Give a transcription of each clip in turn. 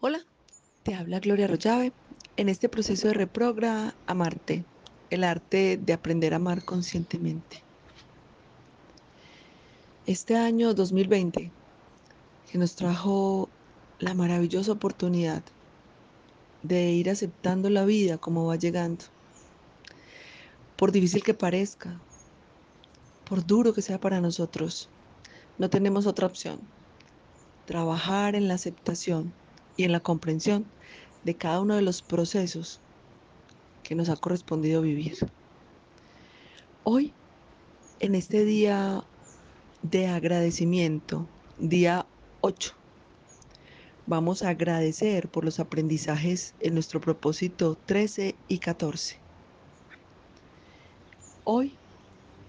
Hola, te habla Gloria Rollave en este proceso de reprogra Amarte, el arte de aprender a amar conscientemente. Este año 2020 que nos trajo la maravillosa oportunidad de ir aceptando la vida como va llegando. Por difícil que parezca, por duro que sea para nosotros, no tenemos otra opción. Trabajar en la aceptación y en la comprensión de cada uno de los procesos que nos ha correspondido vivir. Hoy, en este día de agradecimiento, día 8, vamos a agradecer por los aprendizajes en nuestro propósito 13 y 14. Hoy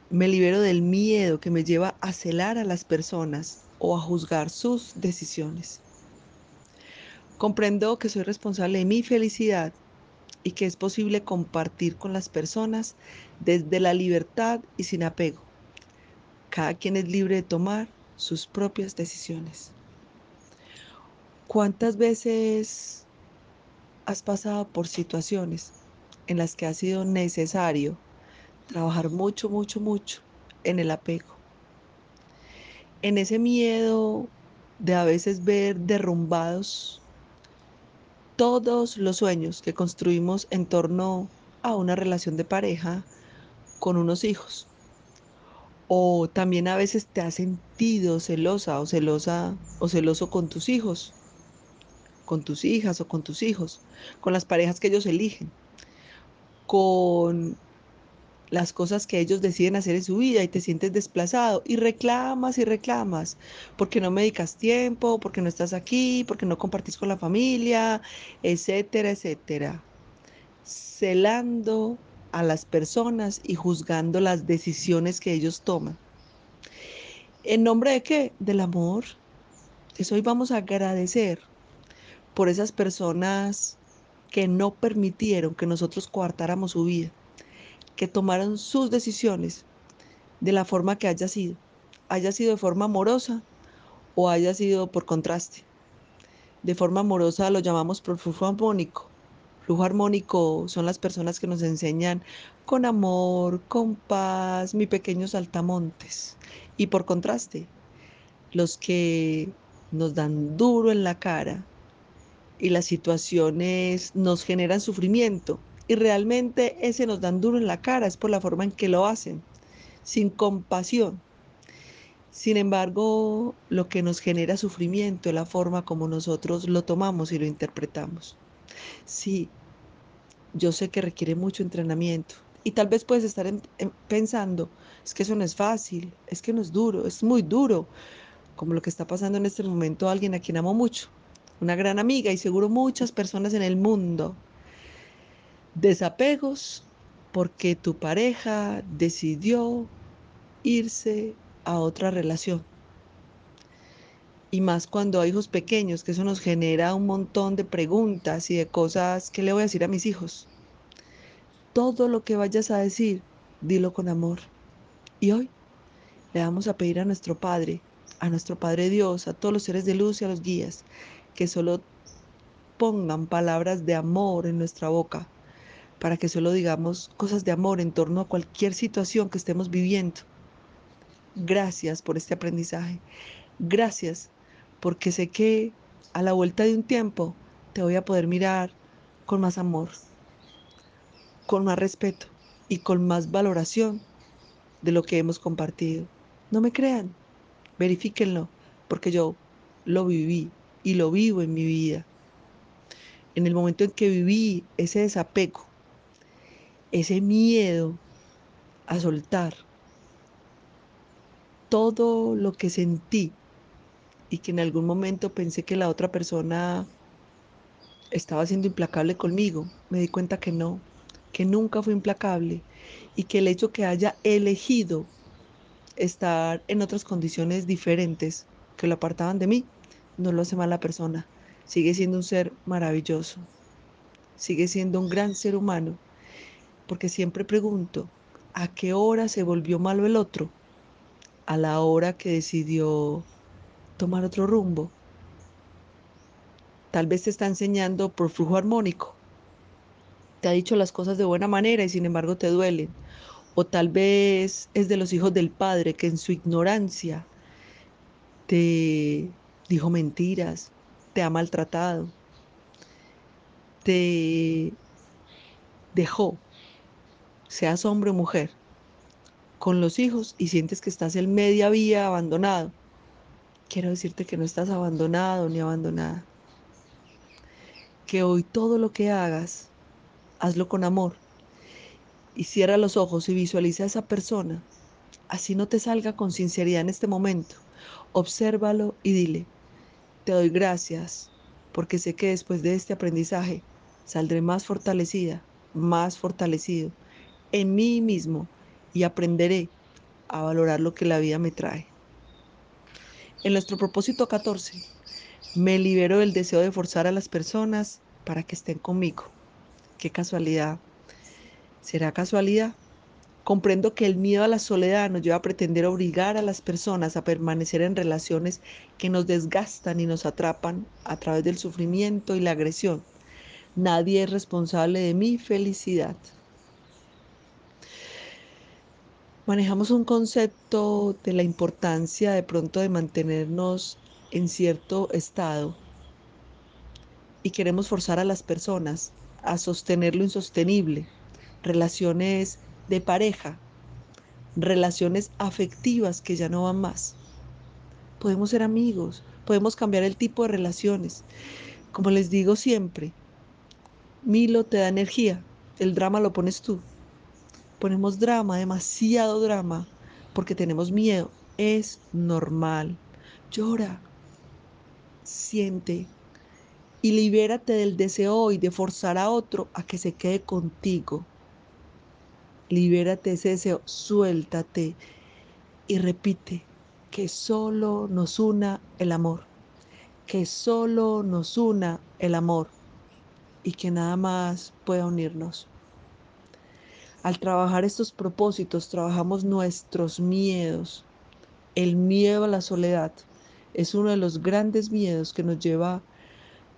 me libero del miedo que me lleva a celar a las personas o a juzgar sus decisiones. Comprendo que soy responsable de mi felicidad y que es posible compartir con las personas desde la libertad y sin apego. Cada quien es libre de tomar sus propias decisiones. ¿Cuántas veces has pasado por situaciones en las que ha sido necesario trabajar mucho, mucho, mucho en el apego? En ese miedo de a veces ver derrumbados todos los sueños que construimos en torno a una relación de pareja con unos hijos. O también a veces te has sentido celosa o celosa o celoso con tus hijos, con tus hijas o con tus hijos, con las parejas que ellos eligen, con las cosas que ellos deciden hacer en su vida y te sientes desplazado y reclamas y reclamas porque no me dedicas tiempo, porque no estás aquí, porque no compartís con la familia, etcétera, etcétera. Celando a las personas y juzgando las decisiones que ellos toman. ¿En nombre de qué? Del amor. Eso hoy vamos a agradecer por esas personas que no permitieron que nosotros coartáramos su vida que tomaron sus decisiones de la forma que haya sido, haya sido de forma amorosa o haya sido por contraste. De forma amorosa lo llamamos por flujo armónico. Flujo armónico son las personas que nos enseñan con amor, con paz, mi pequeño saltamontes. Y por contraste, los que nos dan duro en la cara y las situaciones nos generan sufrimiento y realmente ese nos dan duro en la cara, es por la forma en que lo hacen, sin compasión. Sin embargo, lo que nos genera sufrimiento es la forma como nosotros lo tomamos y lo interpretamos. Sí, yo sé que requiere mucho entrenamiento y tal vez puedes estar pensando, es que eso no es fácil, es que no es duro, es muy duro, como lo que está pasando en este momento a alguien a quien amo mucho, una gran amiga y seguro muchas personas en el mundo Desapegos porque tu pareja decidió irse a otra relación. Y más cuando hay hijos pequeños, que eso nos genera un montón de preguntas y de cosas que le voy a decir a mis hijos. Todo lo que vayas a decir, dilo con amor. Y hoy le vamos a pedir a nuestro Padre, a nuestro Padre Dios, a todos los seres de luz y a los guías, que solo pongan palabras de amor en nuestra boca para que solo digamos cosas de amor en torno a cualquier situación que estemos viviendo. Gracias por este aprendizaje. Gracias porque sé que a la vuelta de un tiempo te voy a poder mirar con más amor, con más respeto y con más valoración de lo que hemos compartido. No me crean, verifíquenlo, porque yo lo viví y lo vivo en mi vida. En el momento en que viví ese desapego ese miedo a soltar todo lo que sentí y que en algún momento pensé que la otra persona estaba siendo implacable conmigo, me di cuenta que no, que nunca fue implacable y que el hecho que haya elegido estar en otras condiciones diferentes que lo apartaban de mí, no lo hace mala persona. Sigue siendo un ser maravilloso. Sigue siendo un gran ser humano porque siempre pregunto, ¿a qué hora se volvió malo el otro? A la hora que decidió tomar otro rumbo. Tal vez te está enseñando por flujo armónico. Te ha dicho las cosas de buena manera y sin embargo te duelen. O tal vez es de los hijos del Padre que en su ignorancia te dijo mentiras, te ha maltratado, te dejó, seas hombre o mujer, con los hijos y sientes que estás en media vía abandonado. Quiero decirte que no estás abandonado ni abandonada. Que hoy todo lo que hagas, hazlo con amor. Y cierra los ojos y visualiza a esa persona. Así no te salga con sinceridad en este momento. Obsérvalo y dile, te doy gracias porque sé que después de este aprendizaje saldré más fortalecida, más fortalecido en mí mismo y aprenderé a valorar lo que la vida me trae. En nuestro propósito 14, me libero del deseo de forzar a las personas para que estén conmigo. Qué casualidad. ¿Será casualidad? Comprendo que el miedo a la soledad nos lleva a pretender obligar a las personas a permanecer en relaciones que nos desgastan y nos atrapan a través del sufrimiento y la agresión. Nadie es responsable de mi felicidad. Manejamos un concepto de la importancia de pronto de mantenernos en cierto estado y queremos forzar a las personas a sostener lo insostenible, relaciones de pareja, relaciones afectivas que ya no van más. Podemos ser amigos, podemos cambiar el tipo de relaciones. Como les digo siempre, Milo te da energía, el drama lo pones tú ponemos drama, demasiado drama, porque tenemos miedo. Es normal. Llora, siente y libérate del deseo hoy de forzar a otro a que se quede contigo. Libérate ese deseo, suéltate y repite que solo nos una el amor, que solo nos una el amor y que nada más pueda unirnos. Al trabajar estos propósitos, trabajamos nuestros miedos. El miedo a la soledad es uno de los grandes miedos que nos lleva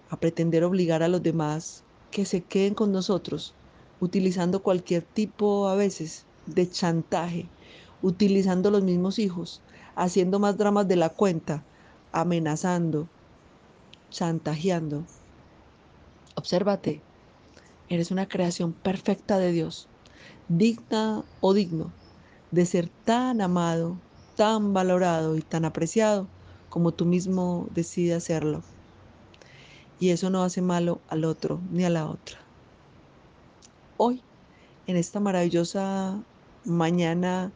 a pretender obligar a los demás que se queden con nosotros, utilizando cualquier tipo a veces de chantaje, utilizando los mismos hijos, haciendo más dramas de la cuenta, amenazando, chantajeando. Obsérvate, eres una creación perfecta de Dios digna o digno de ser tan amado, tan valorado y tan apreciado como tú mismo decides hacerlo. Y eso no hace malo al otro ni a la otra. Hoy, en esta maravillosa mañana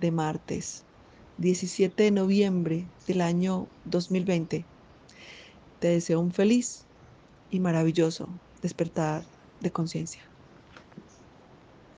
de martes, 17 de noviembre del año 2020, te deseo un feliz y maravilloso despertar de conciencia.